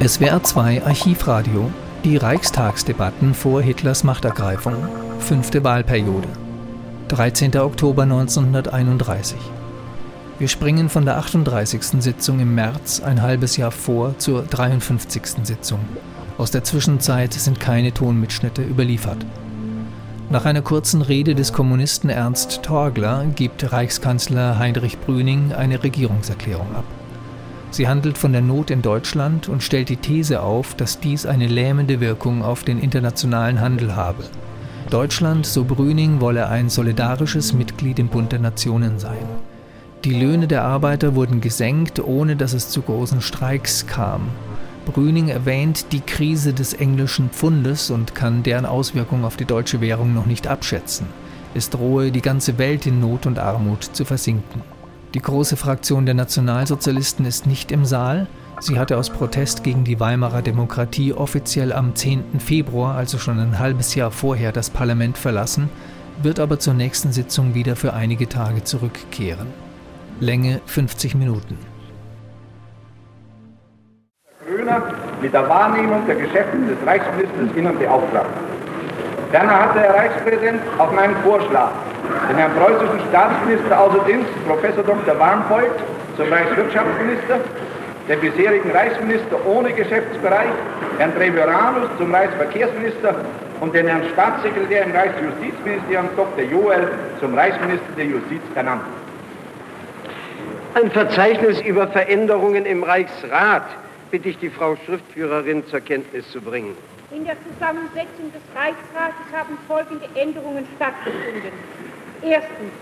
SWR 2 Archivradio. Die Reichstagsdebatten vor Hitlers Machtergreifung. Fünfte Wahlperiode. 13. Oktober 1931. Wir springen von der 38. Sitzung im März ein halbes Jahr vor zur 53. Sitzung. Aus der Zwischenzeit sind keine Tonmitschnitte überliefert. Nach einer kurzen Rede des Kommunisten Ernst Torgler gibt Reichskanzler Heinrich Brüning eine Regierungserklärung ab. Sie handelt von der Not in Deutschland und stellt die These auf, dass dies eine lähmende Wirkung auf den internationalen Handel habe. Deutschland, so Brüning, wolle ein solidarisches Mitglied im Bund der Nationen sein. Die Löhne der Arbeiter wurden gesenkt, ohne dass es zu großen Streiks kam. Brüning erwähnt die Krise des englischen Pfundes und kann deren Auswirkungen auf die deutsche Währung noch nicht abschätzen. Es drohe, die ganze Welt in Not und Armut zu versinken. Die große Fraktion der Nationalsozialisten ist nicht im Saal. Sie hatte aus Protest gegen die Weimarer Demokratie offiziell am 10. Februar, also schon ein halbes Jahr vorher, das Parlament verlassen, wird aber zur nächsten Sitzung wieder für einige Tage zurückkehren. Länge 50 Minuten. Gröner mit der Wahrnehmung der Geschäfte des Reichsministers Innern beauftragt. Ferner hatte der Reichspräsident auf meinen Vorschlag den Herrn preußischen Staatsminister außer Dienst, Professor Dr. Warnvold, zum Reichswirtschaftsminister, den bisherigen Reichsminister ohne Geschäftsbereich, Herrn Treviranus zum Reichsverkehrsminister und den Herrn Staatssekretär im Reichsjustizministerium Dr. Joel zum Reichsminister der Justiz ernannt. Ein Verzeichnis über Veränderungen im Reichsrat bitte ich die Frau Schriftführerin zur Kenntnis zu bringen. In der Zusammensetzung des Reichsrates haben folgende Änderungen stattgefunden. Erstens,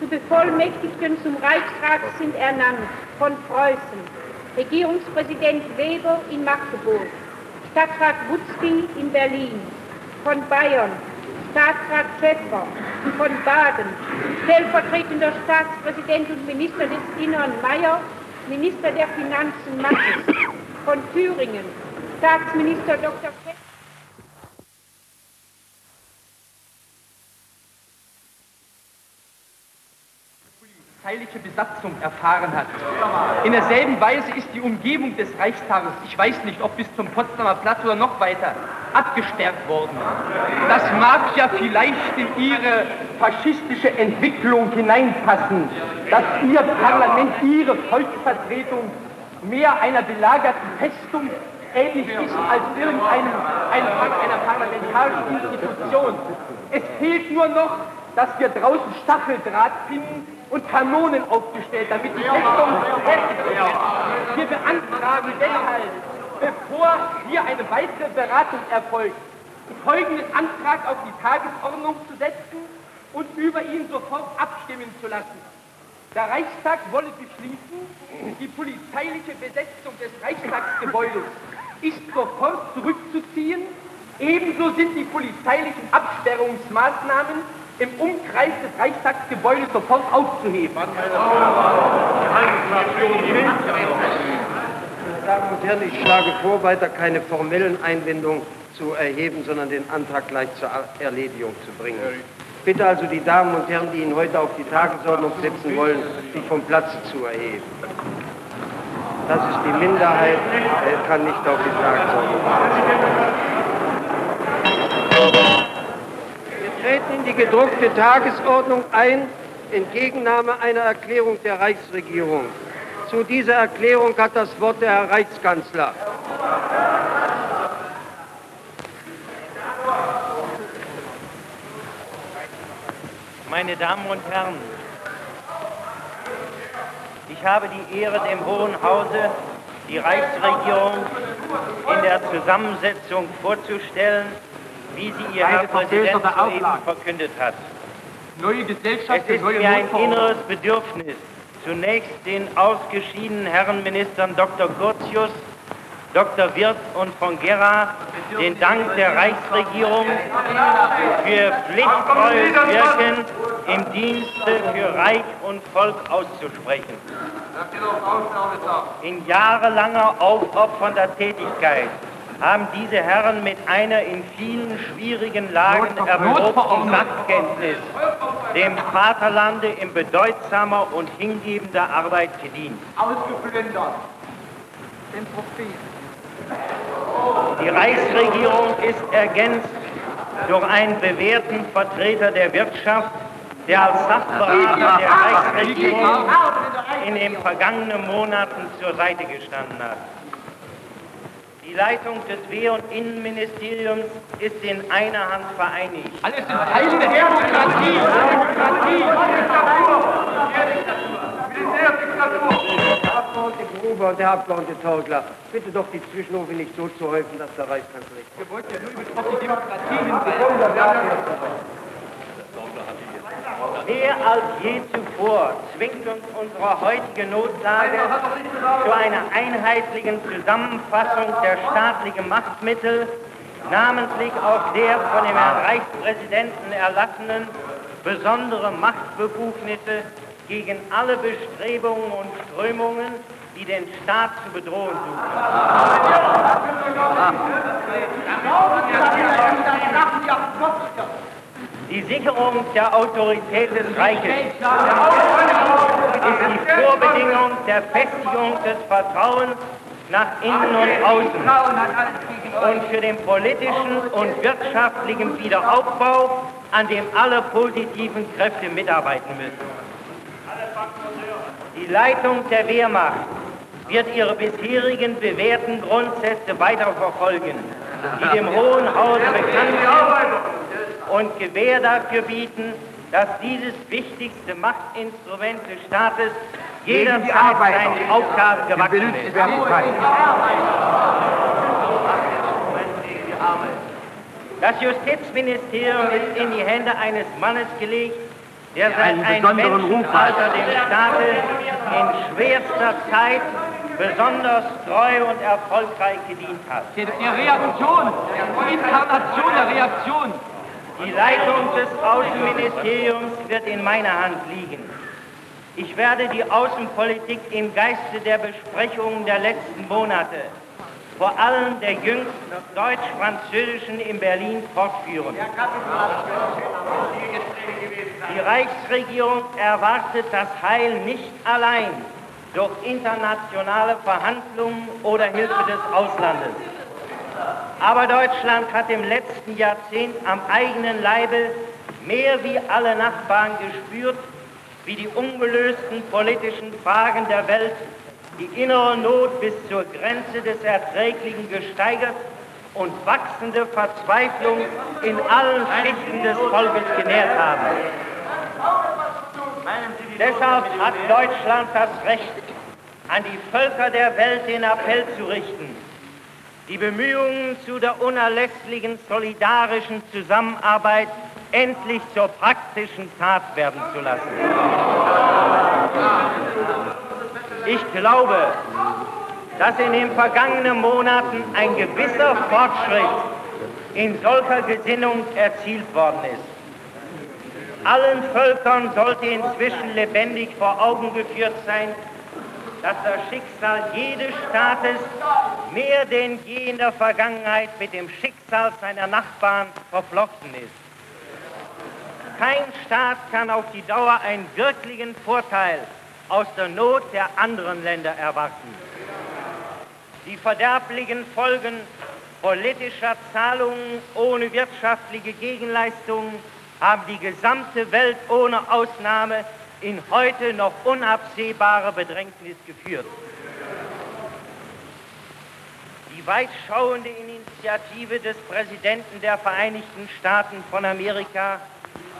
zu Bevollmächtigten zum Reichsrat sind ernannt von Preußen Regierungspräsident Weber in Magdeburg, Stadtrat Wutzki in Berlin, von Bayern Staatsrat Schäfer, von Baden stellvertretender Staatspräsident und Minister des Innern Mayer, Minister der Finanzen Mattes, von Thüringen Staatsminister Dr. polizeiliche Besatzung erfahren hat. In derselben Weise ist die Umgebung des Reichstages, ich weiß nicht, ob bis zum Potsdamer Platz oder noch weiter, abgesperrt worden. Das mag ja vielleicht in Ihre faschistische Entwicklung hineinpassen, dass Ihr Parlament, Ihre Volksvertretung mehr einer belagerten Festung ähnlich ist als irgendeinem einer, einer parlamentarischen Institution. Es fehlt nur noch, dass wir draußen Stacheldraht finden und Kanonen aufgestellt, damit die Festung fertig wird. Wir beantragen deshalb, bevor hier eine weitere Beratung erfolgt, folgenden Antrag auf die Tagesordnung zu setzen und über ihn sofort abstimmen zu lassen. Der Reichstag wolle beschließen, die polizeiliche Besetzung des Reichstagsgebäudes ist sofort zurückzuziehen. Ebenso sind die polizeilichen Absperrungsmaßnahmen im Umkreis des Reichstagsgebäudes sofort aufzuheben. Meine Damen und Herren, ich schlage vor, weiter keine formellen Einwendungen zu erheben, sondern den Antrag gleich zur Erledigung zu bringen. Bitte also die Damen und Herren, die ihn heute auf die Tagesordnung setzen wollen, sich vom Platze zu erheben. Das ist die Minderheit, er kann nicht auf die Tagesordnung. Wir treten in die gedruckte Tagesordnung ein, Entgegennahme einer Erklärung der Reichsregierung. Zu dieser Erklärung hat das Wort der Herr Reichskanzler. Meine Damen und Herren, ich habe die Ehre, dem Hohen Hause die Reichsregierung in der Zusammensetzung vorzustellen, wie sie ihr Herr Präsident soeben verkündet hat. Neue Gesellschaft, es ist neue mir ein inneres Bedürfnis, zunächst den ausgeschiedenen Herren Ministern Dr. Curtius, Dr. Wirth und von Gera den Dank der Reichsregierung für pflichttreues Wirken im Dienste für Reich und Volk auszusprechen. In jahrelanger aufopfernder Tätigkeit haben diese Herren mit einer in vielen schwierigen Lagen erprobten Sachkenntnis dem Vaterlande in bedeutsamer und hingebender Arbeit gedient. ausgeplündert, den Die Reichsregierung ist ergänzt durch einen bewährten Vertreter der Wirtschaft, der als Sachberater der Reichsregierung in den vergangenen Monaten zur Seite gestanden hat. Die Leitung des Wehr- und Innenministeriums ist in einer Hand vereinigt. Alles sind Teile der Demokratie. Demokratie. Herr Abgeordnete Gruber und Herr Abgeordnete Torgler, bitte doch die Zwischenrufe nicht so zu häufen, dass der Reichskanzler nicht Wir wollten ja nur auf die Demokratie hinweisen. Mehr als je zuvor zwingt uns unsere heutige Notlage zu einer einheitlichen Zusammenfassung der staatlichen Machtmittel, namentlich auch der von dem Herrn Reichspräsidenten erlassenen besondere Machtbefugnisse gegen alle Bestrebungen und Strömungen, die den Staat zu bedrohen suchen. Die Sicherung der Autorität des Reiches ist die Vorbedingung der Festigung des Vertrauens nach innen und außen und für den politischen und wirtschaftlichen Wiederaufbau, an dem alle positiven Kräfte mitarbeiten müssen. Die Leitung der Wehrmacht wird ihre bisherigen bewährten Grundsätze weiterverfolgen, die dem Hohen Hause bekannt sind und Gewähr dafür bieten, dass dieses wichtigste Machtinstrument des Staates jederzeit seinen Aufgaben gewachsen ist. Das Justizministerium ist in die Hände eines Mannes gelegt, der seit einem Menschenalter dem Staate in schwerster Zeit besonders treu und erfolgreich gedient hat. Die Reaktion, die Inkarnation der Reaktion. Die Leitung des Außenministeriums wird in meiner Hand liegen. Ich werde die Außenpolitik im Geiste der Besprechungen der letzten Monate, vor allem der jüngsten deutsch-französischen in Berlin, fortführen. Die Reichsregierung erwartet das Heil nicht allein durch internationale Verhandlungen oder Hilfe des Auslandes. Aber Deutschland hat im letzten Jahrzehnt am eigenen Leibe mehr wie alle Nachbarn gespürt, wie die ungelösten politischen Fragen der Welt die innere Not bis zur Grenze des Erträglichen gesteigert und wachsende Verzweiflung in allen Schichten des Volkes genährt haben. Deshalb hat Deutschland das Recht, an die Völker der Welt den Appell zu richten, die Bemühungen zu der unerlässlichen solidarischen Zusammenarbeit endlich zur praktischen Tat werden zu lassen. Ich glaube, dass in den vergangenen Monaten ein gewisser Fortschritt in solcher Gesinnung erzielt worden ist. Allen Völkern sollte inzwischen lebendig vor Augen geführt sein, dass das Schicksal jedes Staates mehr denn je in der Vergangenheit mit dem Schicksal seiner Nachbarn verflochten ist. Kein Staat kann auf die Dauer einen wirklichen Vorteil aus der Not der anderen Länder erwarten. Die verderblichen Folgen politischer Zahlungen ohne wirtschaftliche Gegenleistungen haben die gesamte Welt ohne Ausnahme in heute noch unabsehbare Bedrängnis geführt. Die weitschauende Initiative des Präsidenten der Vereinigten Staaten von Amerika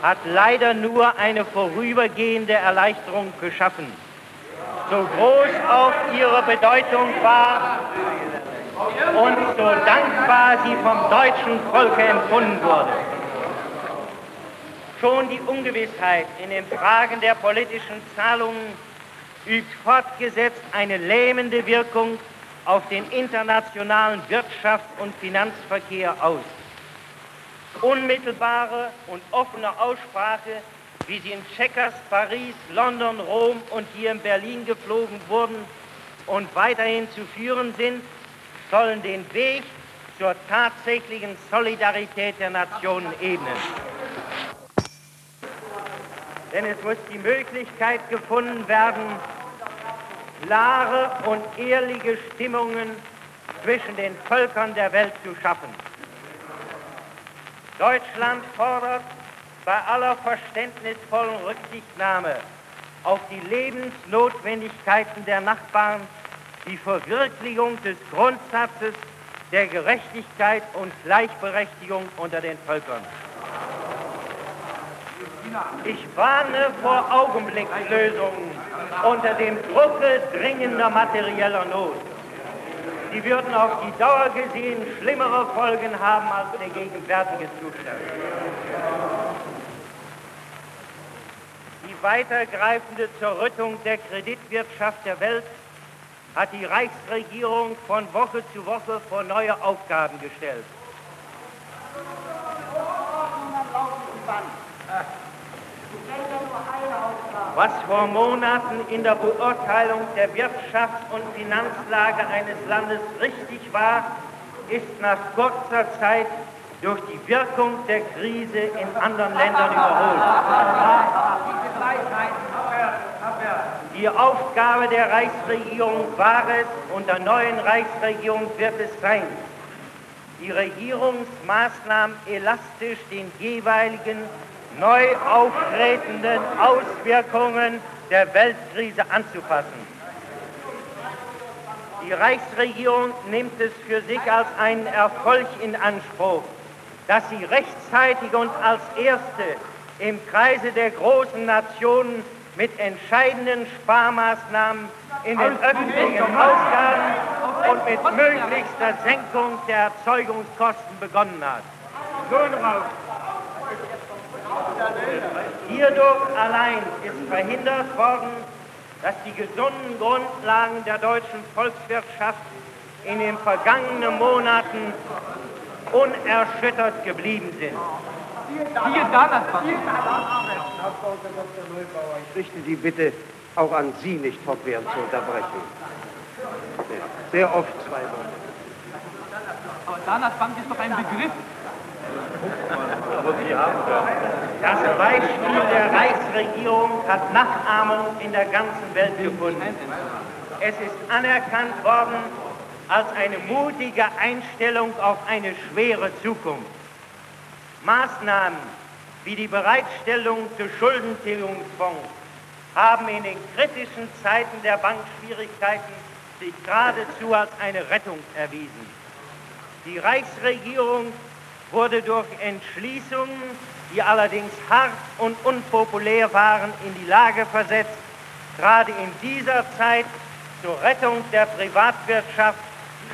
hat leider nur eine vorübergehende Erleichterung geschaffen. So groß auch ihre Bedeutung war und so dankbar sie vom deutschen Volke empfunden wurde. Schon die Ungewissheit in den Fragen der politischen Zahlungen übt fortgesetzt eine lähmende Wirkung auf den internationalen Wirtschafts- und Finanzverkehr aus. Unmittelbare und offene Aussprache, wie sie in Chequers, Paris, London, Rom und hier in Berlin geflogen wurden und weiterhin zu führen sind, sollen den Weg zur tatsächlichen Solidarität der Nationen ebnen. Denn es muss die Möglichkeit gefunden werden, klare und ehrliche Stimmungen zwischen den Völkern der Welt zu schaffen. Deutschland fordert bei aller verständnisvollen Rücksichtnahme auf die Lebensnotwendigkeiten der Nachbarn die Verwirklichung des Grundsatzes der Gerechtigkeit und Gleichberechtigung unter den Völkern. Ich warne vor Augenblicklösungen unter dem Drucke dringender materieller Not. Sie würden auf die Dauer gesehen schlimmere Folgen haben als der gegenwärtige Zustand. Die weitergreifende Zerrüttung der Kreditwirtschaft der Welt hat die Reichsregierung von Woche zu Woche vor neue Aufgaben gestellt. Was vor Monaten in der Beurteilung der Wirtschafts- und Finanzlage eines Landes richtig war, ist nach kurzer Zeit durch die Wirkung der Krise in anderen Ländern überholt. Die Aufgabe der Reichsregierung war es und der neuen Reichsregierung wird es sein, die Regierungsmaßnahmen elastisch den jeweiligen neu auftretenden Auswirkungen der Weltkrise anzupassen. Die Reichsregierung nimmt es für sich als einen Erfolg in Anspruch, dass sie rechtzeitig und als erste im Kreise der großen Nationen mit entscheidenden Sparmaßnahmen in den öffentlichen Ausgaben und mit möglichster Senkung der Erzeugungskosten begonnen hat. Hierdurch allein ist verhindert worden, dass die gesunden Grundlagen der deutschen Volkswirtschaft in den vergangenen Monaten unerschüttert geblieben sind. Hier damals Ich richte die Bitte auch an Sie nicht fortwährend zu unterbrechen. Sehr oft zwei Worte. Aber Donnersbank ist doch ein Begriff. Das Beispiel der Reichsregierung hat Nachahmung in der ganzen Welt gefunden. Es ist anerkannt worden als eine mutige Einstellung auf eine schwere Zukunft. Maßnahmen wie die Bereitstellung zu Schuldentilgungsfonds haben in den kritischen Zeiten der Bankschwierigkeiten sich geradezu als eine Rettung erwiesen. Die Reichsregierung wurde durch Entschließungen, die allerdings hart und unpopulär waren, in die Lage versetzt, gerade in dieser Zeit zur Rettung der Privatwirtschaft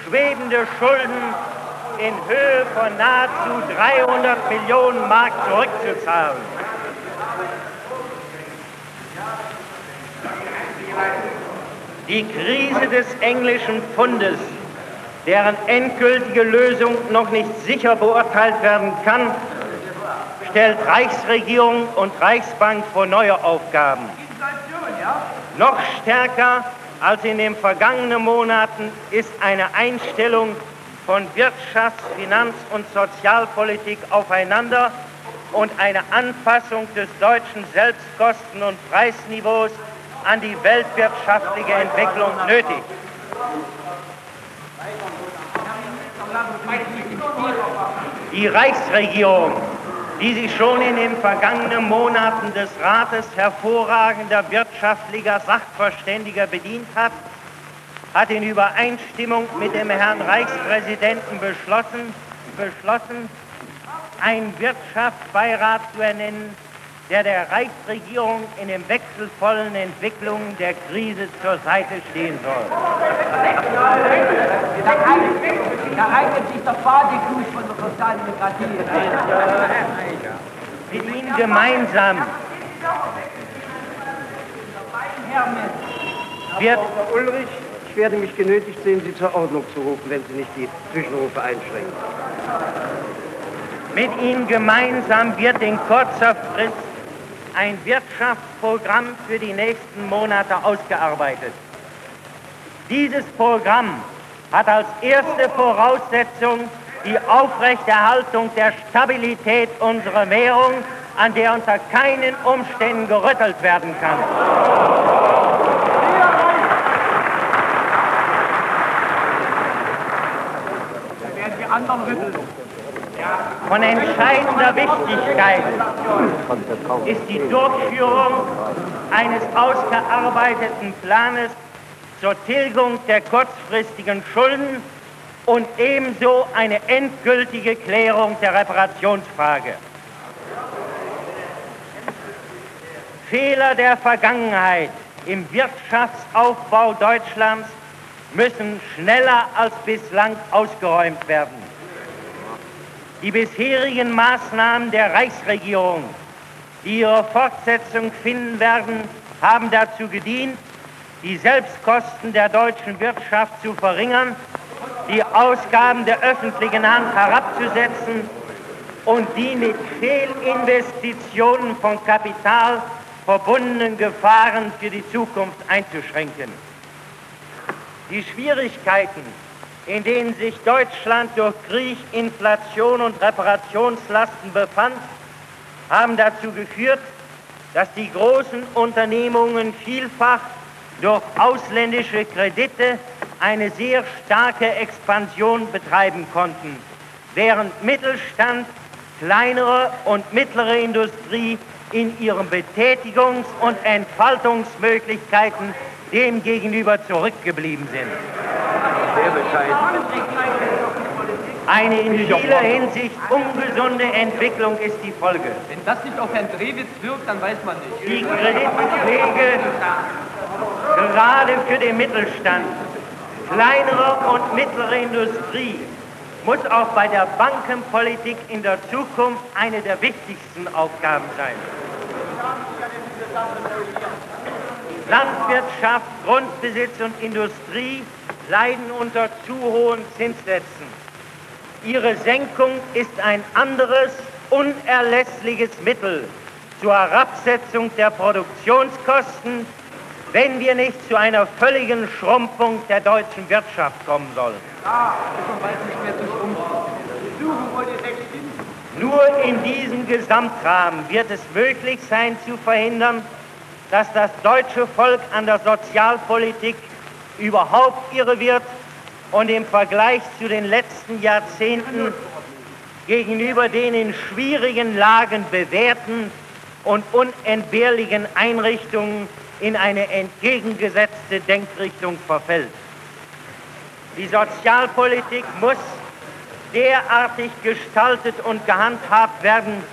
schwebende Schulden in Höhe von nahezu 300 Millionen Mark zurückzuzahlen. Die Krise des englischen Pfundes, deren endgültige Lösung noch nicht sicher beurteilt werden kann, stellt Reichsregierung und Reichsbank vor neue Aufgaben. Noch stärker als in den vergangenen Monaten ist eine Einstellung von Wirtschafts-, Finanz- und Sozialpolitik aufeinander und eine Anpassung des deutschen Selbstkosten- und Preisniveaus an die weltwirtschaftliche Entwicklung nötig. Die Reichsregierung, die sich schon in den vergangenen Monaten des Rates hervorragender wirtschaftlicher Sachverständiger bedient hat, hat in Übereinstimmung mit dem Herrn Reichspräsidenten beschlossen, beschlossen einen Wirtschaftsbeirat zu ernennen, der der Reichsregierung in den wechselvollen Entwicklungen der Krise zur Seite stehen soll. Da eignet sich der von der Sozialdemokratie. Mit ihnen gemeinsam wird Herr Ulrich, ich werde mich genötigt sehen, Sie zur Ordnung zu rufen, wenn Sie nicht die Zwischenrufe einschränken. Mit ihnen gemeinsam wird in kurzer Frist ein Wirtschaftsprogramm für die nächsten Monate ausgearbeitet. Dieses Programm hat als erste Voraussetzung die Aufrechterhaltung der Stabilität unserer Währung, an der unter keinen Umständen gerüttelt werden kann. Von entscheidender Wichtigkeit ist die Durchführung eines ausgearbeiteten Planes zur Tilgung der kurzfristigen Schulden und ebenso eine endgültige Klärung der Reparationsfrage. Fehler der Vergangenheit im Wirtschaftsaufbau Deutschlands müssen schneller als bislang ausgeräumt werden. Die bisherigen Maßnahmen der Reichsregierung, die ihre Fortsetzung finden werden, haben dazu gedient, die Selbstkosten der deutschen Wirtschaft zu verringern, die Ausgaben der öffentlichen Hand herabzusetzen und die mit Fehlinvestitionen von Kapital verbundenen Gefahren für die Zukunft einzuschränken. Die Schwierigkeiten, in denen sich Deutschland durch Krieg, Inflation und Reparationslasten befand, haben dazu geführt, dass die großen Unternehmungen vielfach durch ausländische Kredite eine sehr starke Expansion betreiben konnten, während Mittelstand, kleinere und mittlere Industrie in ihren Betätigungs- und Entfaltungsmöglichkeiten demgegenüber zurückgeblieben sind. Eine in vieler Hinsicht ungesunde Entwicklung ist die Folge. Wenn das nicht auf Herrn Drewitz wirkt, dann weiß man nicht. Die Kreditpflege gerade für den Mittelstand, kleinere und mittlere Industrie muss auch bei der Bankenpolitik in der Zukunft eine der wichtigsten Aufgaben sein. Landwirtschaft, Grundbesitz und Industrie leiden unter zu hohen Zinssätzen. Ihre Senkung ist ein anderes, unerlässliches Mittel zur Herabsetzung der Produktionskosten, wenn wir nicht zu einer völligen Schrumpfung der deutschen Wirtschaft kommen sollen. Nur in diesem Gesamtrahmen wird es möglich sein zu verhindern, dass das deutsche Volk an der Sozialpolitik überhaupt irre wird und im Vergleich zu den letzten Jahrzehnten gegenüber den in schwierigen Lagen bewährten und unentbehrlichen Einrichtungen in eine entgegengesetzte Denkrichtung verfällt. Die Sozialpolitik muss derartig gestaltet und gehandhabt werden,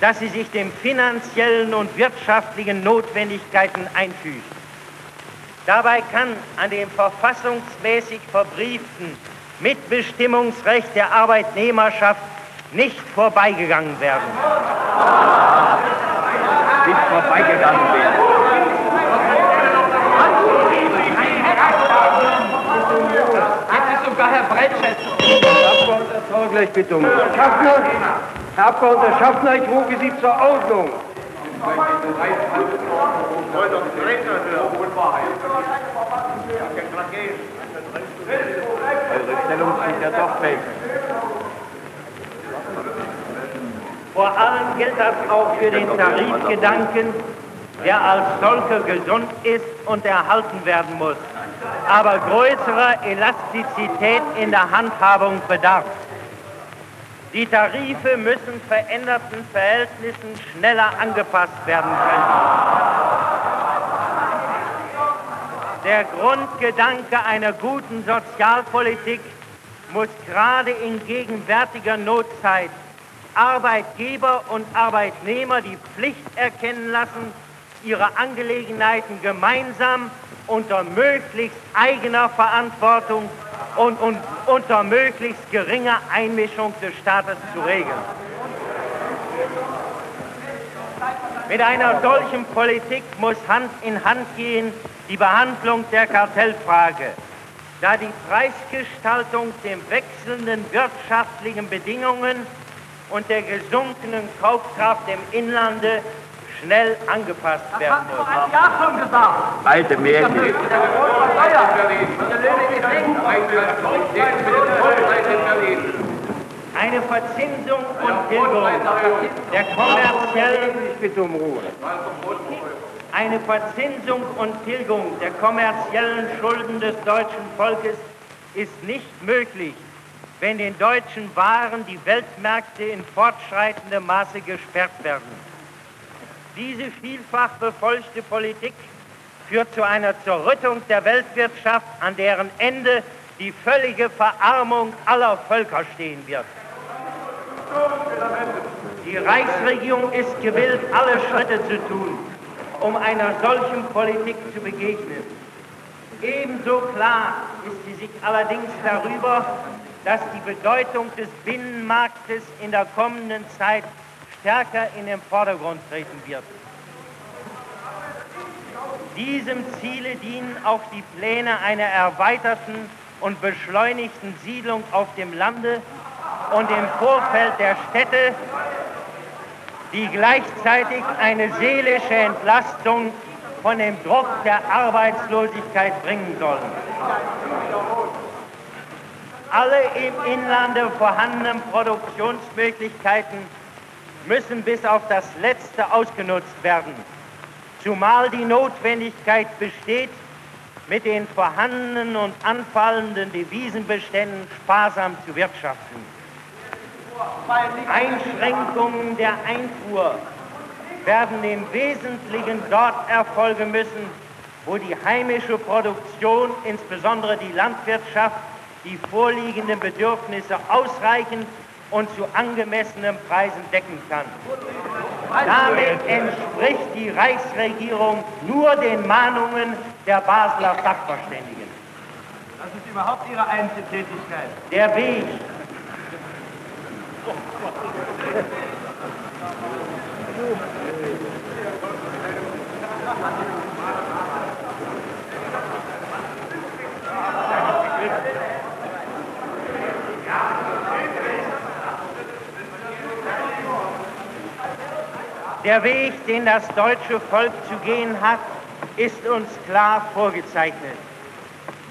dass sie sich den finanziellen und wirtschaftlichen Notwendigkeiten einfügt. Dabei kann an dem verfassungsmäßig verbrieften Mitbestimmungsrecht der Arbeitnehmerschaft nicht vorbeigegangen werden. Nicht vorbeigegangen werden. Jetzt ist sogar Herr Breitschätz. Abgeordneter bitte um. Herr Abgeordneter Schaffner, ich rufe Sie zur Ordnung. Vor allem gilt das auch für den Tarifgedanken, der als solcher gesund ist und erhalten werden muss, aber größerer Elastizität in der Handhabung bedarf. Die Tarife müssen veränderten Verhältnissen schneller angepasst werden können. Der Grundgedanke einer guten Sozialpolitik muss gerade in gegenwärtiger Notzeit Arbeitgeber und Arbeitnehmer die Pflicht erkennen lassen, ihre Angelegenheiten gemeinsam unter möglichst eigener Verantwortung und, und unter möglichst geringer Einmischung des Staates zu regeln. Mit einer solchen Politik muss Hand in Hand gehen die Behandlung der Kartellfrage, da die Preisgestaltung den wechselnden wirtschaftlichen Bedingungen und der gesunkenen Kaufkraft im Inlande schnell angepasst werden muss. ein Jahr schon gesagt. Alte Märchen. Eine Verzinsung und Tilgung der kommerziellen Ich bitte um Ruhe. Eine Verzinsung und Tilgung der kommerziellen Schulden des deutschen Volkes ist nicht möglich, wenn den deutschen Waren die Weltmärkte in fortschreitendem Maße gesperrt werden. Diese vielfach befolgte Politik führt zu einer Zerrüttung der Weltwirtschaft, an deren Ende die völlige Verarmung aller Völker stehen wird. Die Reichsregierung ist gewillt, alle Schritte zu tun, um einer solchen Politik zu begegnen. Ebenso klar ist sie sich allerdings darüber, dass die Bedeutung des Binnenmarktes in der kommenden Zeit stärker in den Vordergrund treten wird. Diesem Ziele dienen auch die Pläne einer erweiterten und beschleunigten Siedlung auf dem Lande und im Vorfeld der Städte, die gleichzeitig eine seelische Entlastung von dem Druck der Arbeitslosigkeit bringen sollen. Alle im Inlande vorhandenen Produktionsmöglichkeiten müssen bis auf das Letzte ausgenutzt werden zumal die Notwendigkeit besteht, mit den vorhandenen und anfallenden Devisenbeständen sparsam zu wirtschaften. Einschränkungen der Einfuhr werden im Wesentlichen dort erfolgen müssen, wo die heimische Produktion, insbesondere die Landwirtschaft, die vorliegenden Bedürfnisse ausreichend und zu angemessenen Preisen decken kann. Damit entspricht die Reichsregierung nur den Mahnungen der Basler Sachverständigen. Das ist überhaupt Ihre Einzeltätigkeit. Der Weg. Der Weg, den das deutsche Volk zu gehen hat, ist uns klar vorgezeichnet.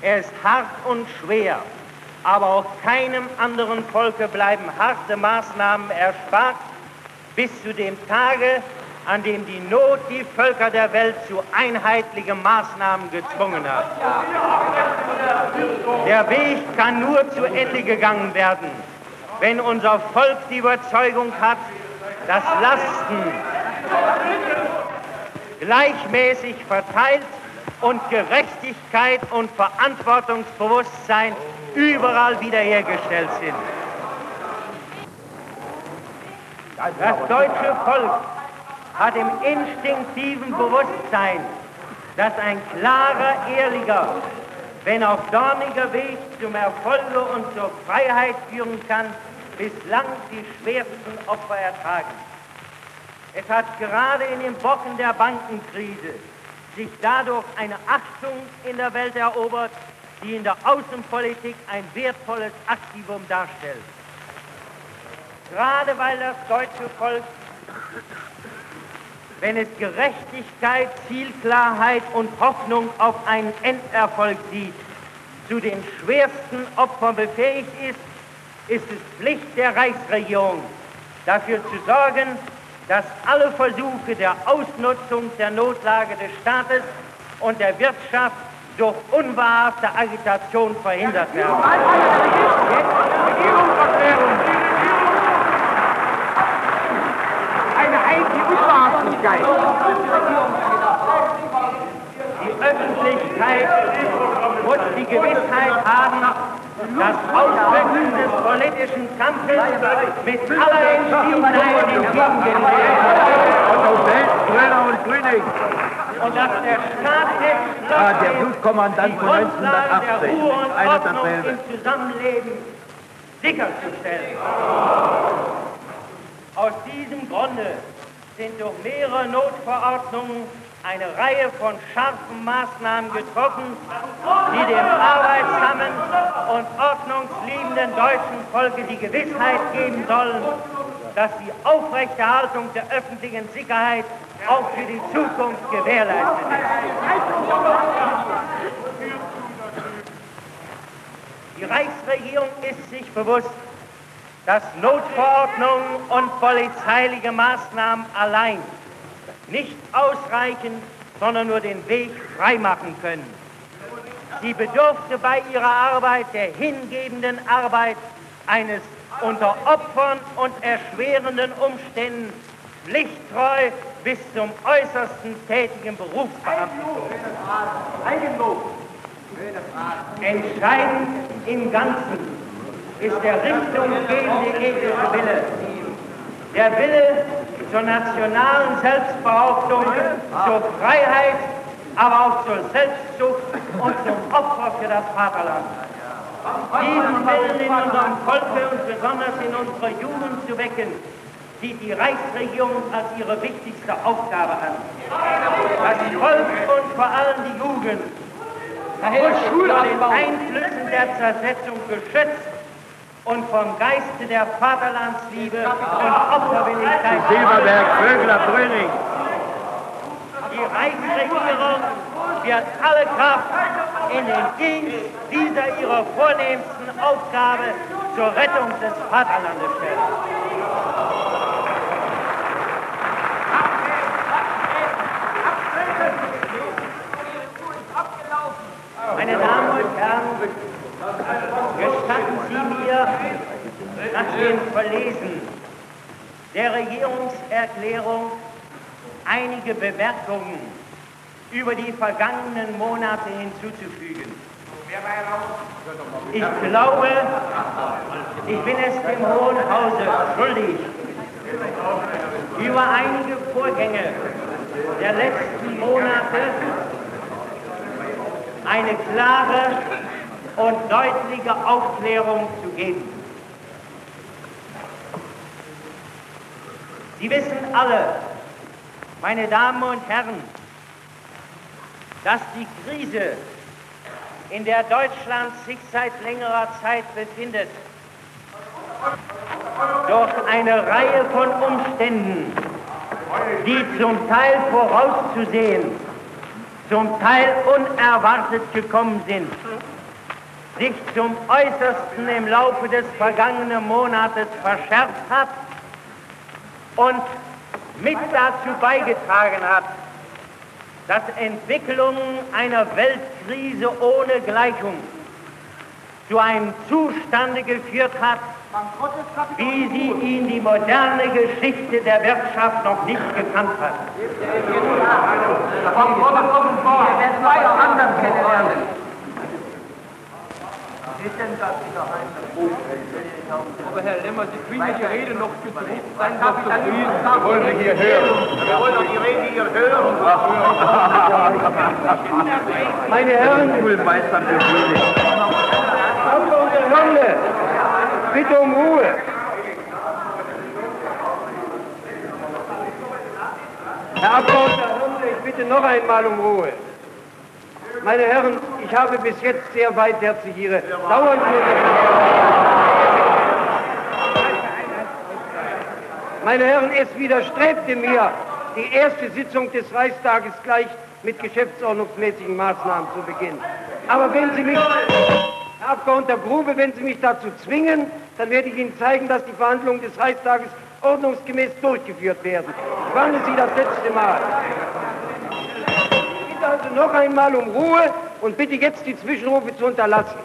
Er ist hart und schwer, aber auch keinem anderen Volke bleiben harte Maßnahmen erspart, bis zu dem Tage, an dem die Not die Völker der Welt zu einheitlichen Maßnahmen gezwungen hat. Der Weg kann nur zu Ende gegangen werden, wenn unser Volk die Überzeugung hat, dass Lasten gleichmäßig verteilt und Gerechtigkeit und Verantwortungsbewusstsein überall wiederhergestellt sind. Das deutsche Volk hat im instinktiven Bewusstsein, dass ein klarer, ehrlicher, wenn auch dorniger Weg zum Erfolge und zur Freiheit führen kann, bislang die schwersten Opfer ertragen. Es hat gerade in den Wochen der Bankenkrise sich dadurch eine Achtung in der Welt erobert, die in der Außenpolitik ein wertvolles Aktivum darstellt. Gerade weil das deutsche Volk, wenn es Gerechtigkeit, Zielklarheit und Hoffnung auf einen Enderfolg sieht, zu den schwersten Opfern befähigt ist, ist es Pflicht der Reichsregierung, dafür zu sorgen, dass alle Versuche der Ausnutzung der Notlage des Staates und der Wirtschaft durch unwahrhafte Agitation verhindert werden. Eine heikle Unwahrhaftigkeit. Die Öffentlichkeit muss die Gewissheit haben, das Auswirken des politischen Kampfes mit aller Entschiedenheit entgegengenommen und und dass der Staat jetzt Ah, der Blutkommandant von Grundlage der 1918. Ruhe und Einer Ordnung dasselbe. im Zusammenleben sicherzustellen. Aus diesem Grunde sind durch mehrere Notverordnungen eine Reihe von scharfen Maßnahmen getroffen, die dem arbeitsamen und ordnungsliebenden deutschen Volke die Gewissheit geben sollen, dass die Aufrechterhaltung der öffentlichen Sicherheit auch für die Zukunft gewährleistet ist. Die Reichsregierung ist sich bewusst, dass Notverordnungen und polizeiliche Maßnahmen allein nicht ausreichen, sondern nur den Weg freimachen können. Sie bedurfte bei ihrer Arbeit der hingebenden Arbeit eines unter Opfern und erschwerenden Umständen pflichttreu bis zum äußersten tätigen Berufsbeamten. Entscheidend im Ganzen ist der richtungsgebende ethische Wille. Der Wille zur nationalen Selbstbehauptung, zur Freiheit, aber auch zur Selbstzucht und zum Opfer für das Vaterland. Diesen Willen in unserem Volke und besonders in unserer Jugend zu wecken, sieht die Reichsregierung als ihre wichtigste Aufgabe an. Das Volk und vor allem die Jugend muss vor den Einflüssen der Zersetzung geschützt und vom Geiste der Vaterlandsliebe und Opferwilligkeit. Silberberg, Vögler, Brüning. Die Reichsregierung wird alle Kraft in den Dienst dieser ihrer vornehmsten Aufgabe zur Rettung des Vaterlandes stellen. Meine Damen und Herren, gestatten Sie mir nach dem Verlesen der Regierungserklärung einige Bemerkungen über die vergangenen Monate hinzuzufügen. Ich glaube, ich bin es dem Hohen Hause schuldig, über einige Vorgänge der letzten Monate eine klare und deutliche Aufklärung zu geben. Sie wissen alle, meine Damen und Herren, dass die Krise, in der Deutschland sich seit längerer Zeit befindet, durch eine Reihe von Umständen, die zum Teil vorauszusehen, zum Teil unerwartet gekommen sind, sich zum Äußersten im Laufe des vergangenen Monates verschärft hat und mit dazu beigetragen hat, dass Entwicklungen einer Weltkrise ohne Gleichung zu einem Zustande geführt hat, wie sie ihn die moderne Geschichte der Wirtschaft noch nicht gekannt hat. Aber Herr Lemmer, Sie kriegen die Rede noch gedruckt, seien Sie doch zufrieden. Wir wollen Sie hier hören. Wir wollen doch die Rede hier hören. Meine Herren, Schulmeister für König. Abgeordnete Hörle, bitte um Ruhe. Herr Abgeordneter Hörle, ich bitte noch einmal um Ruhe. Meine Herren, ich habe bis jetzt sehr weitherzig Ihre dauernde... Meine Herren, es widerstrebte mir, die erste Sitzung des Reichstages gleich mit geschäftsordnungsmäßigen Maßnahmen zu beginnen. Aber wenn Sie mich, Herr Abgeordneter Grube, wenn Sie mich dazu zwingen, dann werde ich Ihnen zeigen, dass die Verhandlungen des Reichstages ordnungsgemäß durchgeführt werden. Ich warne Sie das letzte Mal. Bitte also noch einmal um Ruhe und bitte jetzt die Zwischenrufe zu unterlassen.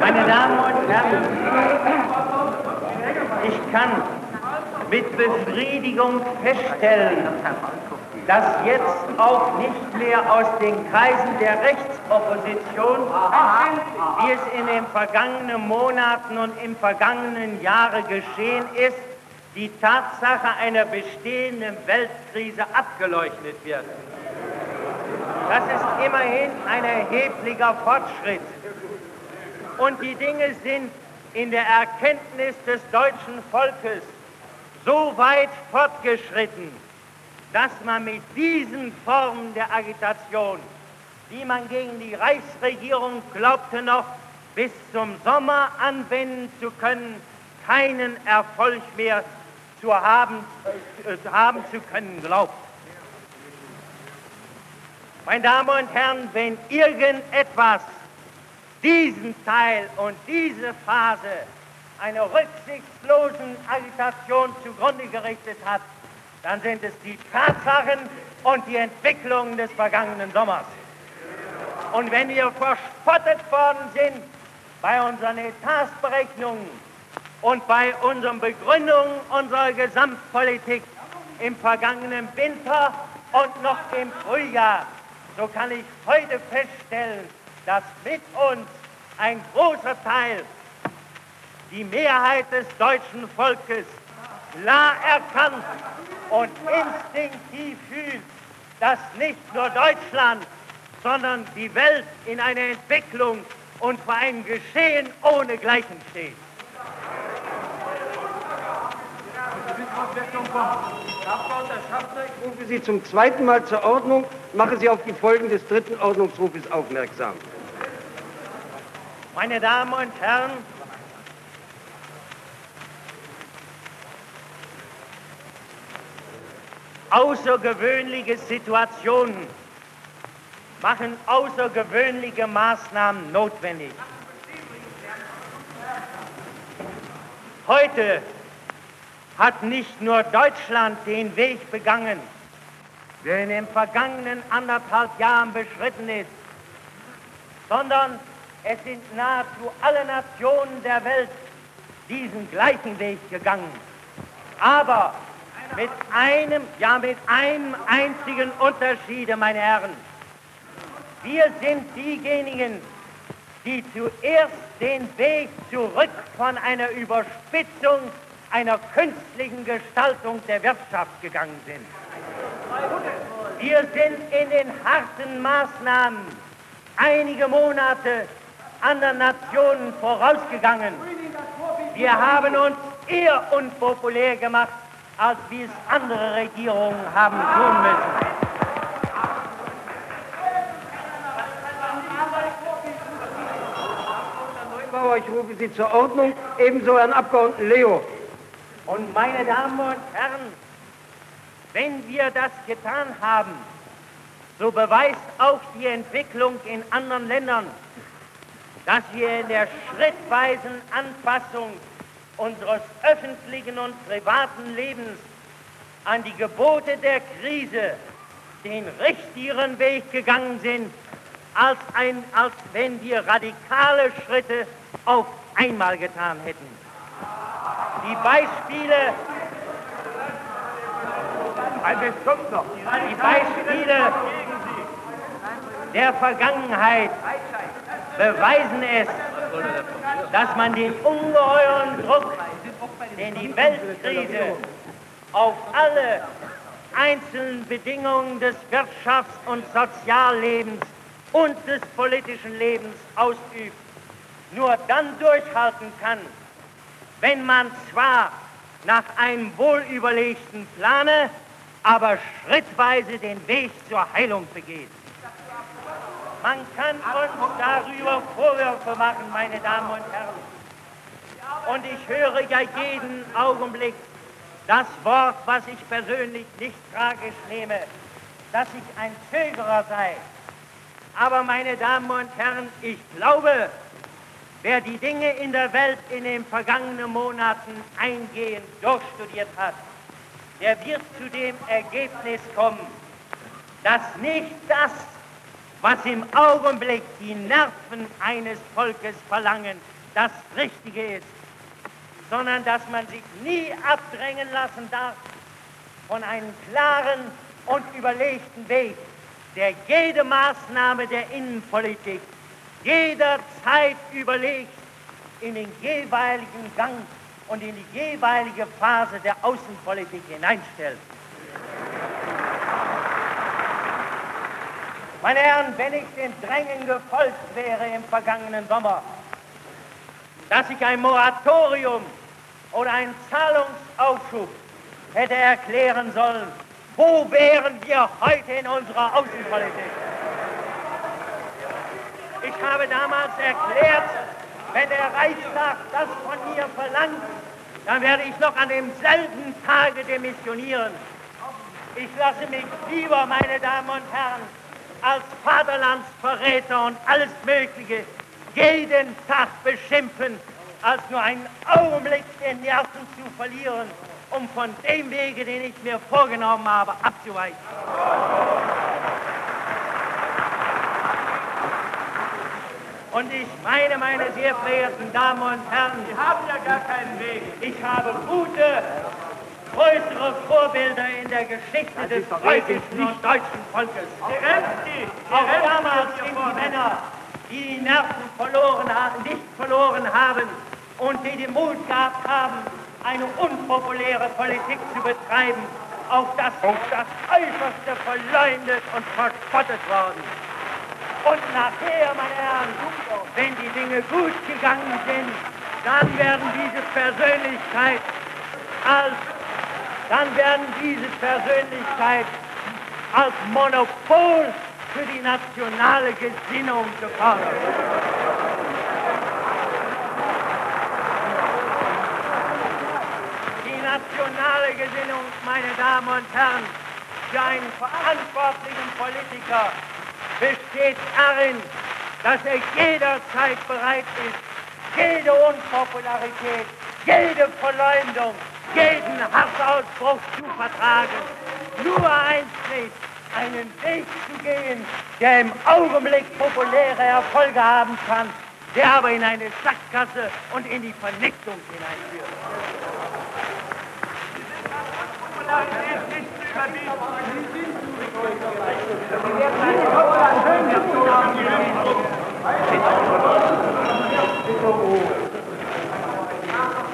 Meine Damen und Herren, ich kann mit Befriedigung feststellen, dass jetzt auch nicht mehr aus den Kreisen der Rechtsopposition, wie es in den vergangenen Monaten und im vergangenen Jahre geschehen ist, die Tatsache einer bestehenden Weltkrise abgeleuchtet wird. Das ist immerhin ein erheblicher Fortschritt. Und die Dinge sind in der Erkenntnis des deutschen Volkes so weit fortgeschritten, dass man mit diesen Formen der Agitation, die man gegen die Reichsregierung glaubte noch bis zum Sommer anwenden zu können, keinen Erfolg mehr zu haben, äh, haben zu können glaubt. Meine Damen und Herren, wenn irgendetwas diesen Teil und diese Phase einer rücksichtslosen Agitation zugrunde gerichtet hat, dann sind es die Tatsachen und die Entwicklungen des vergangenen Sommers. Und wenn wir verspottet worden sind bei unseren Etatsberechnungen und bei unseren Begründungen unserer Gesamtpolitik im vergangenen Winter und noch im Frühjahr, so kann ich heute feststellen, dass mit uns ein großer Teil, die Mehrheit des deutschen Volkes, klar erkannt und instinktiv fühlt, dass nicht nur Deutschland, sondern die Welt in einer Entwicklung und vor einem Geschehen ohne Gleichen steht. Ich rufe Sie zum zweiten Mal zur Ordnung, mache Sie auf die Folgen des dritten Ordnungsrufes aufmerksam. Meine Damen und Herren, außergewöhnliche Situationen machen außergewöhnliche Maßnahmen notwendig. Heute hat nicht nur Deutschland den Weg begangen, der in den vergangenen anderthalb Jahren beschritten ist, sondern es sind nahezu alle Nationen der Welt diesen gleichen Weg gegangen. Aber mit einem, ja mit einem einzigen Unterschiede, meine Herren. Wir sind diejenigen, die zuerst den Weg zurück von einer Überspitzung, einer künstlichen Gestaltung der Wirtschaft gegangen sind. Wir sind in den harten Maßnahmen einige Monate anderen Nationen vorausgegangen. Wir haben uns eher unpopulär gemacht, als wie es andere Regierungen haben tun müssen. Ich rufe Sie zur Ordnung, ebenso Herrn Abgeordneten Leo. Und meine Damen und Herren, wenn wir das getan haben, so beweist auch die Entwicklung in anderen Ländern, dass wir in der schrittweisen Anpassung unseres öffentlichen und privaten Lebens an die Gebote der Krise den richtigeren Weg gegangen sind, als, ein, als wenn wir radikale Schritte auf einmal getan hätten. Die Beispiele, die Beispiele der Vergangenheit beweisen es, dass man den ungeheuren Druck, den die Weltkrise auf alle einzelnen Bedingungen des Wirtschafts- und Soziallebens und des politischen Lebens ausübt, nur dann durchhalten kann, wenn man zwar nach einem wohlüberlegten Plane, aber schrittweise den Weg zur Heilung begeht. Man kann uns darüber Vorwürfe machen, meine Damen und Herren. Und ich höre ja jeden Augenblick das Wort, was ich persönlich nicht tragisch nehme, dass ich ein Zögerer sei. Aber meine Damen und Herren, ich glaube, wer die Dinge in der Welt in den vergangenen Monaten eingehend durchstudiert hat, der wird zu dem Ergebnis kommen, dass nicht das, was im Augenblick die Nerven eines Volkes verlangen, das Richtige ist, sondern dass man sich nie abdrängen lassen darf von einem klaren und überlegten Weg, der jede Maßnahme der Innenpolitik jederzeit überlegt in den jeweiligen Gang und in die jeweilige Phase der Außenpolitik hineinstellt. Meine Herren, wenn ich den Drängen gefolgt wäre im vergangenen Sommer, dass ich ein Moratorium oder einen Zahlungsaufschub hätte erklären sollen, wo wären wir heute in unserer Außenpolitik? Ich habe damals erklärt, wenn der Reichstag das von mir verlangt, dann werde ich noch an demselben Tage demissionieren. Ich lasse mich lieber, meine Damen und Herren, als Vaterlandsverräter und alles Mögliche jeden Tag beschimpfen, als nur einen Augenblick den Nerven zu verlieren um von dem Wege, den ich mir vorgenommen habe, abzuweichen. Und ich meine, meine sehr verehrten Damen und Herren, Sie haben ja gar keinen Weg. Ich habe gute, größere Vorbilder in der Geschichte des preußischen und deutschen Volkes. Auch damals sind die Männer, die die Nerven verloren haben, nicht verloren haben und die den Mut gehabt haben, eine unpopuläre Politik zu betreiben, auf das, auf das Äußerste verleumdet und verspottet worden. Und nachher, meine Herren, wenn die Dinge gut gegangen sind, dann werden diese Persönlichkeit als, dann werden diese Persönlichkeit als Monopol für die nationale Gesinnung gefordert. Die nationale Gesinnung, meine Damen und Herren, für einen verantwortlichen Politiker besteht darin, dass er jederzeit bereit ist, jede Unpopularität, jede Verleumdung, jeden Hassausbruch zu vertragen. Nur eins nicht, einen Weg zu gehen, der im Augenblick populäre Erfolge haben kann, der aber in eine Sackgasse und in die Vernichtung hineinführt.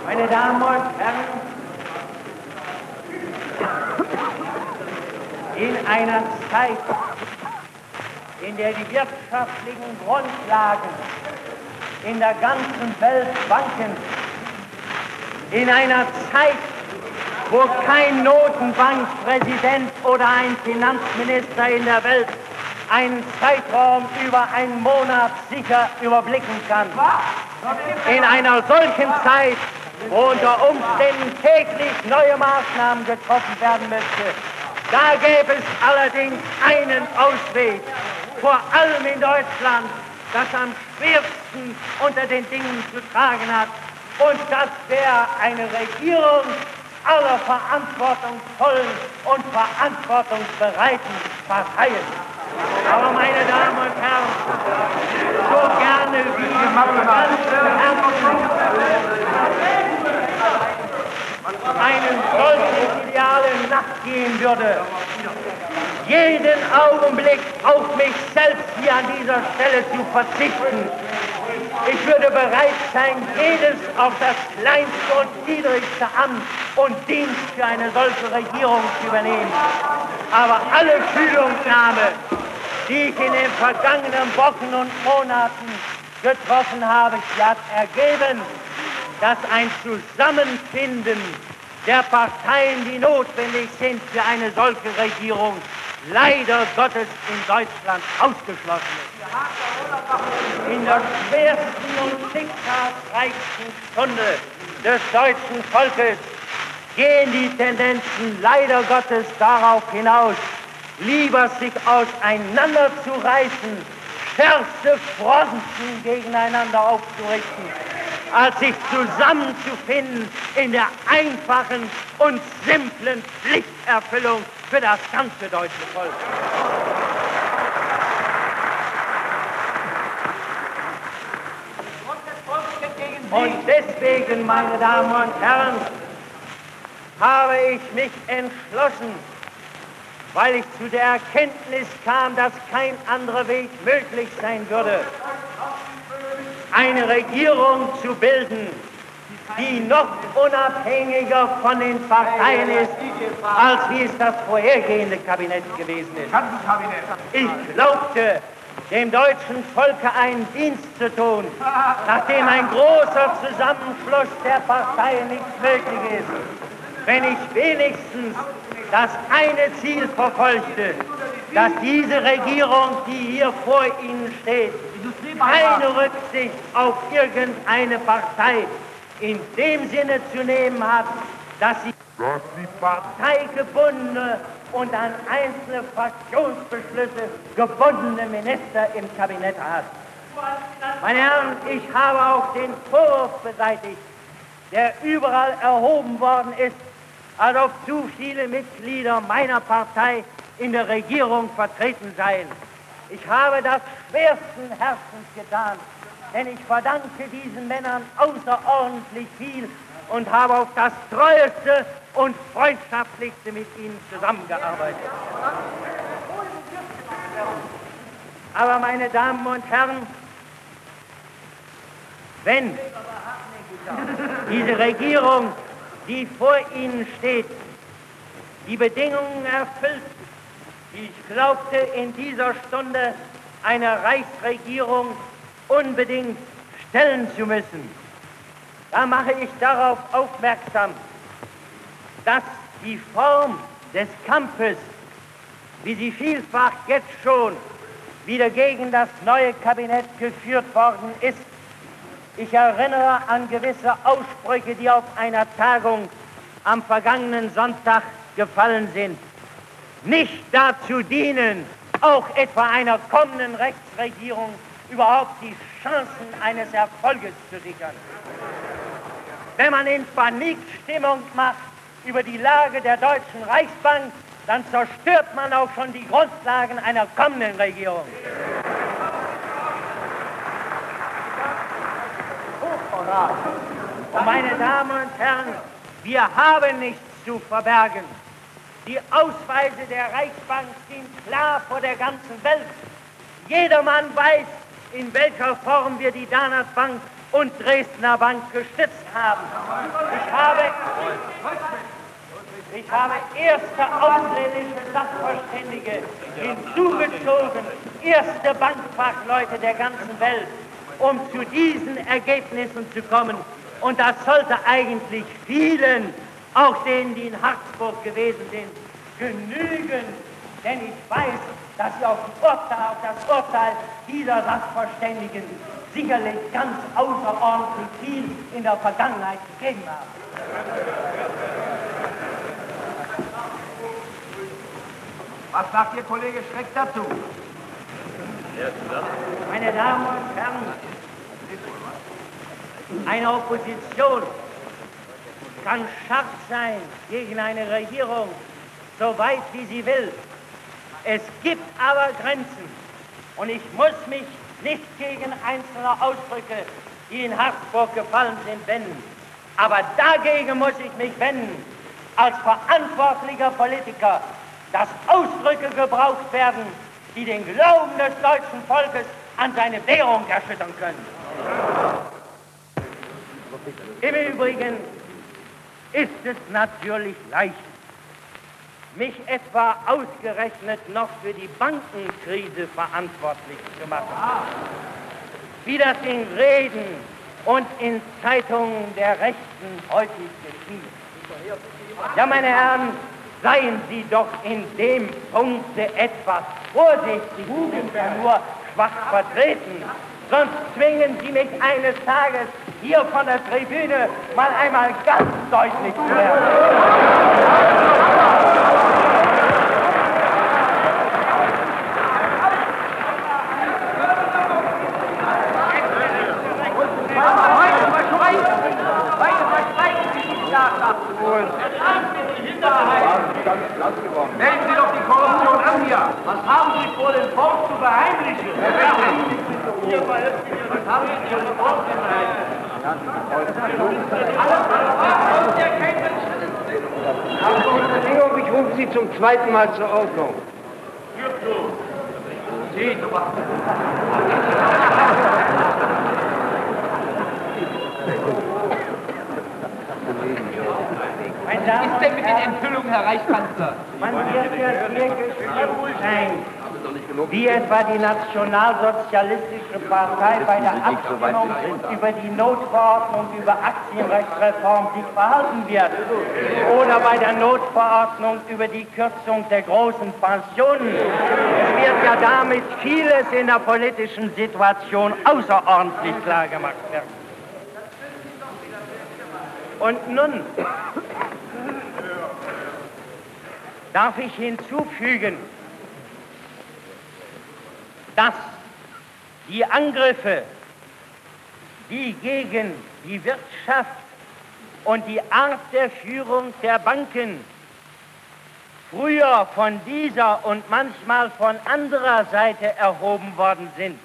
Meine Damen und Herren, in einer Zeit, in der die wirtschaftlichen Grundlagen in der ganzen Welt wanken, in einer Zeit, wo kein Notenbankpräsident oder ein Finanzminister in der Welt einen Zeitraum über einen Monat sicher überblicken kann. In einer solchen Zeit, wo unter Umständen täglich neue Maßnahmen getroffen werden müsste, da gäbe es allerdings einen Ausweg, vor allem in Deutschland, das am schwersten unter den Dingen zu tragen hat. Und das wäre eine Regierung aller verantwortungsvollen und verantwortungsbereiten Parteien. Aber meine Damen und Herren, so gerne wie einen solchen Idealen nachgehen würde, jeden Augenblick auf mich selbst hier an dieser Stelle zu verzichten. Ich würde bereit sein, jedes auf das kleinste und niedrigste Amt und Dienst für eine solche Regierung zu übernehmen. Aber alle Fühlungsnahme, die ich in den vergangenen Wochen und Monaten getroffen habe, sie hat ergeben, dass ein Zusammenfinden der Parteien, die notwendig sind für eine solche Regierung, leider Gottes in Deutschland ausgeschlossen ist. In der schwersten und schicksalsreichsten Stunde des deutschen Volkes gehen die Tendenzen leider Gottes darauf hinaus, lieber sich auseinanderzureißen, schärfste Fronten gegeneinander aufzurichten, als sich zusammenzufinden in der einfachen und simplen Pflichterfüllung für das ganze deutsche Volk. Und deswegen, meine Damen und Herren, habe ich mich entschlossen, weil ich zu der Erkenntnis kam, dass kein anderer Weg möglich sein würde, eine Regierung zu bilden, die noch unabhängiger von den Parteien ist, als wie es das vorhergehende Kabinett gewesen ist. Ich glaubte, dem deutschen Volke einen Dienst zu tun, nachdem ein großer Zusammenschluss der Parteien nicht möglich ist wenn ich wenigstens das eine Ziel verfolgte, dass diese Regierung, die hier vor Ihnen steht, keine Rücksicht auf irgendeine Partei in dem Sinne zu nehmen hat, dass sie parteigebundene und an einzelne Fraktionsbeschlüsse gebundene Minister im Kabinett hat. Meine Herren, ich habe auch den Vorwurf beseitigt, der überall erhoben worden ist, als ob zu viele Mitglieder meiner Partei in der Regierung vertreten seien. Ich habe das schwersten Herzens getan, denn ich verdanke diesen Männern außerordentlich viel und habe auf das treueste und freundschaftlichste mit ihnen zusammengearbeitet. Aber meine Damen und Herren, wenn diese Regierung, die vor Ihnen steht, die Bedingungen erfüllt, die ich glaubte in dieser Stunde einer Reichsregierung unbedingt stellen zu müssen, da mache ich darauf aufmerksam, dass die Form des Kampfes, wie sie vielfach jetzt schon wieder gegen das neue Kabinett geführt worden ist, ich erinnere an gewisse Aussprüche, die auf einer Tagung am vergangenen Sonntag gefallen sind, nicht dazu dienen, auch etwa einer kommenden Rechtsregierung überhaupt die Chancen eines Erfolges zu sichern. Wenn man in Panikstimmung macht über die Lage der Deutschen Reichsbank, dann zerstört man auch schon die Grundlagen einer kommenden Regierung. Und meine Damen und Herren, wir haben nichts zu verbergen. Die Ausweise der Reichsbank sind klar vor der ganzen Welt. Jedermann weiß, in welcher Form wir die Danat Bank und Dresdner Bank gestützt haben. Ich habe, ich habe erste ausländische Sachverständige hinzugezogen, erste Bankfachleute der ganzen Welt, um zu diesen Ergebnissen zu kommen. Und das sollte eigentlich vielen, auch denen, die in Harzburg gewesen sind, genügen. Denn ich weiß, dass sie auf, Urteil, auf das Urteil dieser Sachverständigen sicherlich ganz außerordentlich viel in der Vergangenheit gegeben haben. Was sagt Ihr Kollege Schreck dazu? Meine Damen und Herren, eine Opposition kann scharf sein gegen eine Regierung, so weit wie sie will. Es gibt aber Grenzen und ich muss mich nicht gegen einzelne Ausdrücke, die in Harzburg gefallen sind, wenden. Aber dagegen muss ich mich wenden, als verantwortlicher Politiker, dass Ausdrücke gebraucht werden, die den Glauben des deutschen Volkes an seine Währung erschüttern können. Im Übrigen ist es natürlich leicht, mich etwa ausgerechnet noch für die Bankenkrise verantwortlich zu machen. Wie das in Reden und in Zeitungen der Rechten häufig geschieht. Ja, meine Herren, seien Sie doch in dem Punkte etwas vorsichtig, sind ja nur schwach vertreten. Sonst zwingen Sie mich eines Tages hier von der Tribüne mal einmal ganz deutlich zu werden. Melden Sie doch die Korruption an hier. Was haben Sie vor, den Volk zu verheimlichen? Was haben Sie vor, den Volk zu verheimlichen? Bedingung, ich rufe Sie zum zweiten Mal zur Ordnung. Meine Was Damen ist denn und mit den Enthüllungen, Herr Reichskanzler? Man wird ja sehr gespannt sein, wie etwa die Nationalsozialistische Partei bei der Abstimmung über die Notverordnung über Aktienrechtsreform sich verhalten wird. Oder bei der Notverordnung über die Kürzung der großen Pensionen. Es wird ja damit vieles in der politischen Situation außerordentlich klar gemacht werden. Und nun darf ich hinzufügen, dass die Angriffe, die gegen die Wirtschaft und die Art der Führung der Banken früher von dieser und manchmal von anderer Seite erhoben worden sind,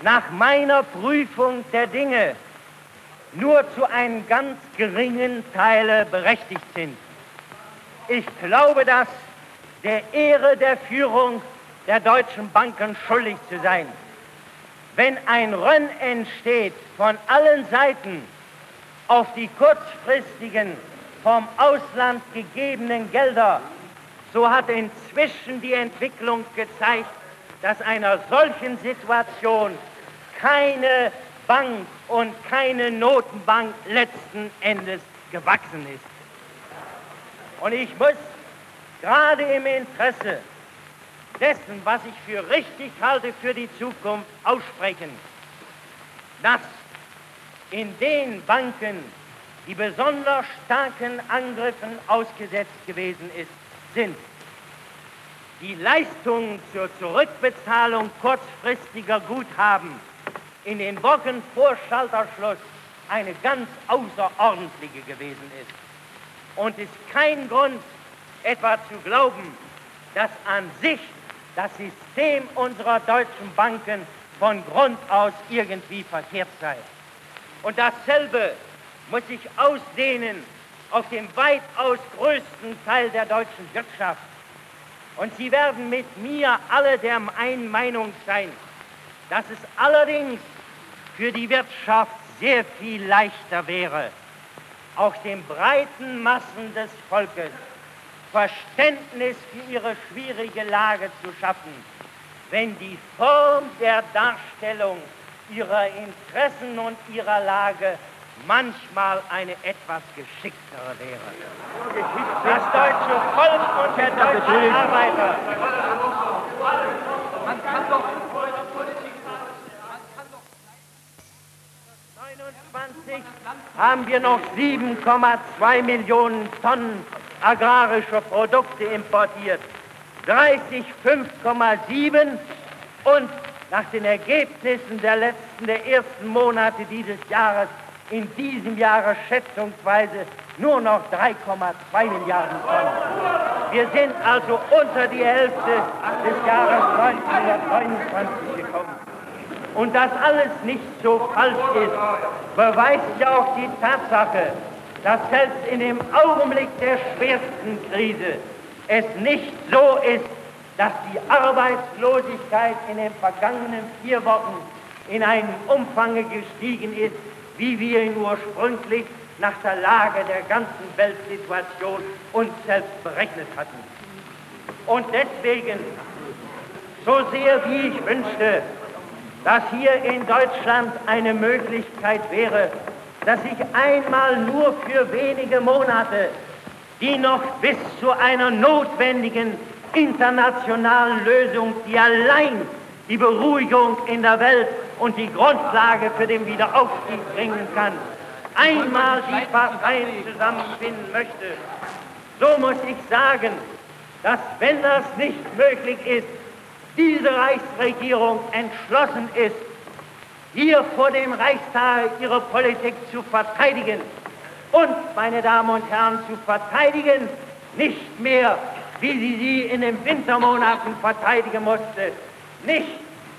nach meiner Prüfung der Dinge nur zu einem ganz geringen Teile berechtigt sind. Ich glaube, dass der Ehre der Führung der deutschen Banken schuldig zu sein. Wenn ein Rönn entsteht von allen Seiten auf die kurzfristigen, vom Ausland gegebenen Gelder, so hat inzwischen die Entwicklung gezeigt, dass einer solchen Situation keine Bank und keine Notenbank letzten Endes gewachsen ist. Und ich muss gerade im Interesse dessen, was ich für richtig halte für die Zukunft, aussprechen, dass in den Banken, die besonders starken Angriffen ausgesetzt gewesen ist, sind die Leistungen zur Zurückbezahlung kurzfristiger Guthaben in den Wochen vor Schalterschluss eine ganz außerordentliche gewesen ist. Und ist kein Grund, etwa zu glauben, dass an sich das System unserer deutschen Banken von Grund aus irgendwie verkehrt sei. Und dasselbe muss sich ausdehnen auf den weitaus größten Teil der deutschen Wirtschaft. Und Sie werden mit mir alle der einen Meinung sein, dass es allerdings für die Wirtschaft sehr viel leichter wäre, auch den breiten Massen des Volkes Verständnis für ihre schwierige Lage zu schaffen, wenn die Form der Darstellung ihrer Interessen und ihrer Lage manchmal eine etwas geschicktere wäre. Das deutsche Volk und der deutsche Arbeiter. Man kann doch 29 haben wir noch 7,2 Millionen Tonnen agrarische Produkte importiert. 30 5,7 und nach den Ergebnissen der letzten, der ersten Monate dieses Jahres in diesem Jahre schätzungsweise nur noch 3,2 Milliarden Tonnen. Wir sind also unter die Hälfte des Jahres 1929 gekommen. Und dass alles nicht so falsch ist, beweist ja auch die Tatsache, dass selbst in dem Augenblick der schwersten Krise es nicht so ist, dass die Arbeitslosigkeit in den vergangenen vier Wochen in einem Umfang gestiegen ist, wie wir ihn ursprünglich nach der Lage der ganzen Weltsituation uns selbst berechnet hatten. Und deswegen, so sehr wie ich wünschte, dass hier in Deutschland eine Möglichkeit wäre, dass sich einmal nur für wenige Monate die noch bis zu einer notwendigen internationalen Lösung, die allein die Beruhigung in der Welt und die Grundlage für den Wiederaufstieg bringen kann, einmal die Parteien zusammenfinden möchte, so muss ich sagen, dass wenn das nicht möglich ist, diese Reichsregierung entschlossen ist, hier vor dem Reichstag ihre Politik zu verteidigen und, meine Damen und Herren, zu verteidigen, nicht mehr, wie sie sie in den Wintermonaten verteidigen musste, nicht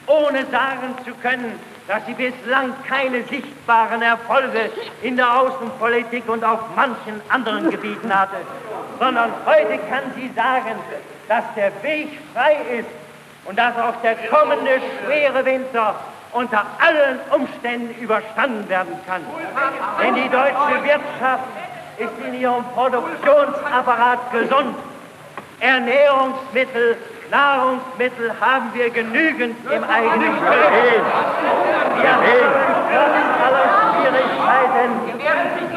ohne sagen zu können, dass sie bislang keine sichtbaren Erfolge in der Außenpolitik und auf manchen anderen Gebieten hatte, sondern heute kann sie sagen, dass der Weg frei ist und dass auch der kommende schwere Winter unter allen Umständen überstanden werden kann. Denn die deutsche Wirtschaft ist in ihrem Produktionsapparat gesund. Ernährungsmittel, Nahrungsmittel haben wir genügend im eigenen Besitz. Wir haben aller Schwierigkeiten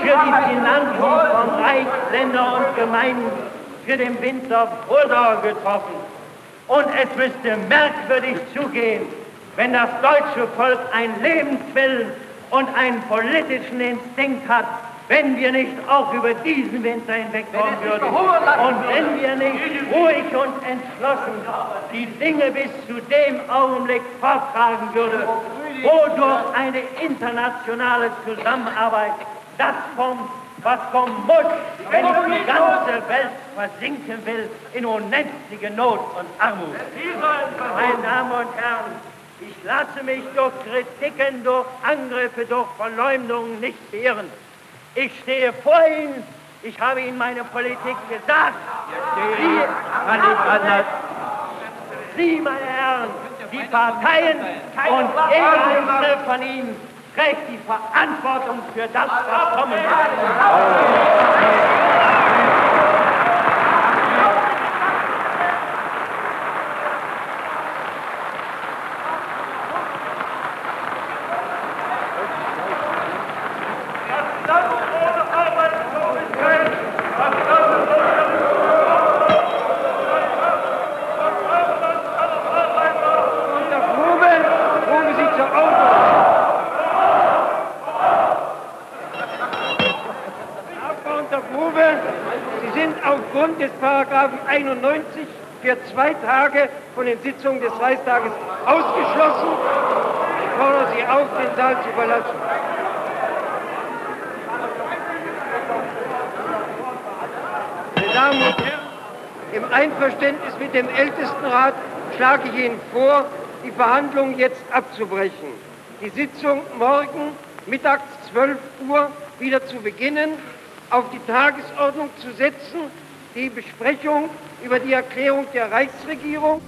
für die Finanzen von Reich, Länder und Gemeinden für den Winter Vorsorge getroffen. Und es müsste merkwürdig zugehen, wenn das deutsche Volk einen Lebenswillen und einen politischen Instinkt hat, wenn wir nicht auch über diesen Winter hinwegkommen würden. und wenn wir nicht ruhig und entschlossen die Dinge bis zu dem Augenblick forttragen würden, wodurch eine internationale Zusammenarbeit das kommt, was kommen muss, wenn die ganze Welt versinken will in unendliche Not und Armut. Meine Damen und Herren, ich lasse mich durch Kritiken, durch Angriffe, durch Verleumdungen nicht beirren. Ich stehe vor Ihnen, ich habe Ihnen meine Politik gesagt. Sie, Sie meine Herren, die Parteien und jeder einzelne von Ihnen trägt die Verantwortung für das, was kommen wird. aufgrund des Paragraphen 91 für zwei Tage von den Sitzungen des Reichstages ausgeschlossen. Ich fordere Sie auf, den Saal zu verlassen. Meine Damen und Herren, im Einverständnis mit dem Ältestenrat schlage ich Ihnen vor, die Verhandlungen jetzt abzubrechen. Die Sitzung morgen mittags 12 Uhr wieder zu beginnen, auf die Tagesordnung zu setzen die Besprechung über die Erklärung der Reichsregierung.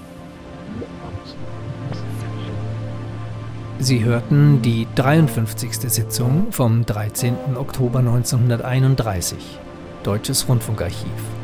Sie hörten die 53. Sitzung vom 13. Oktober 1931, Deutsches Rundfunkarchiv.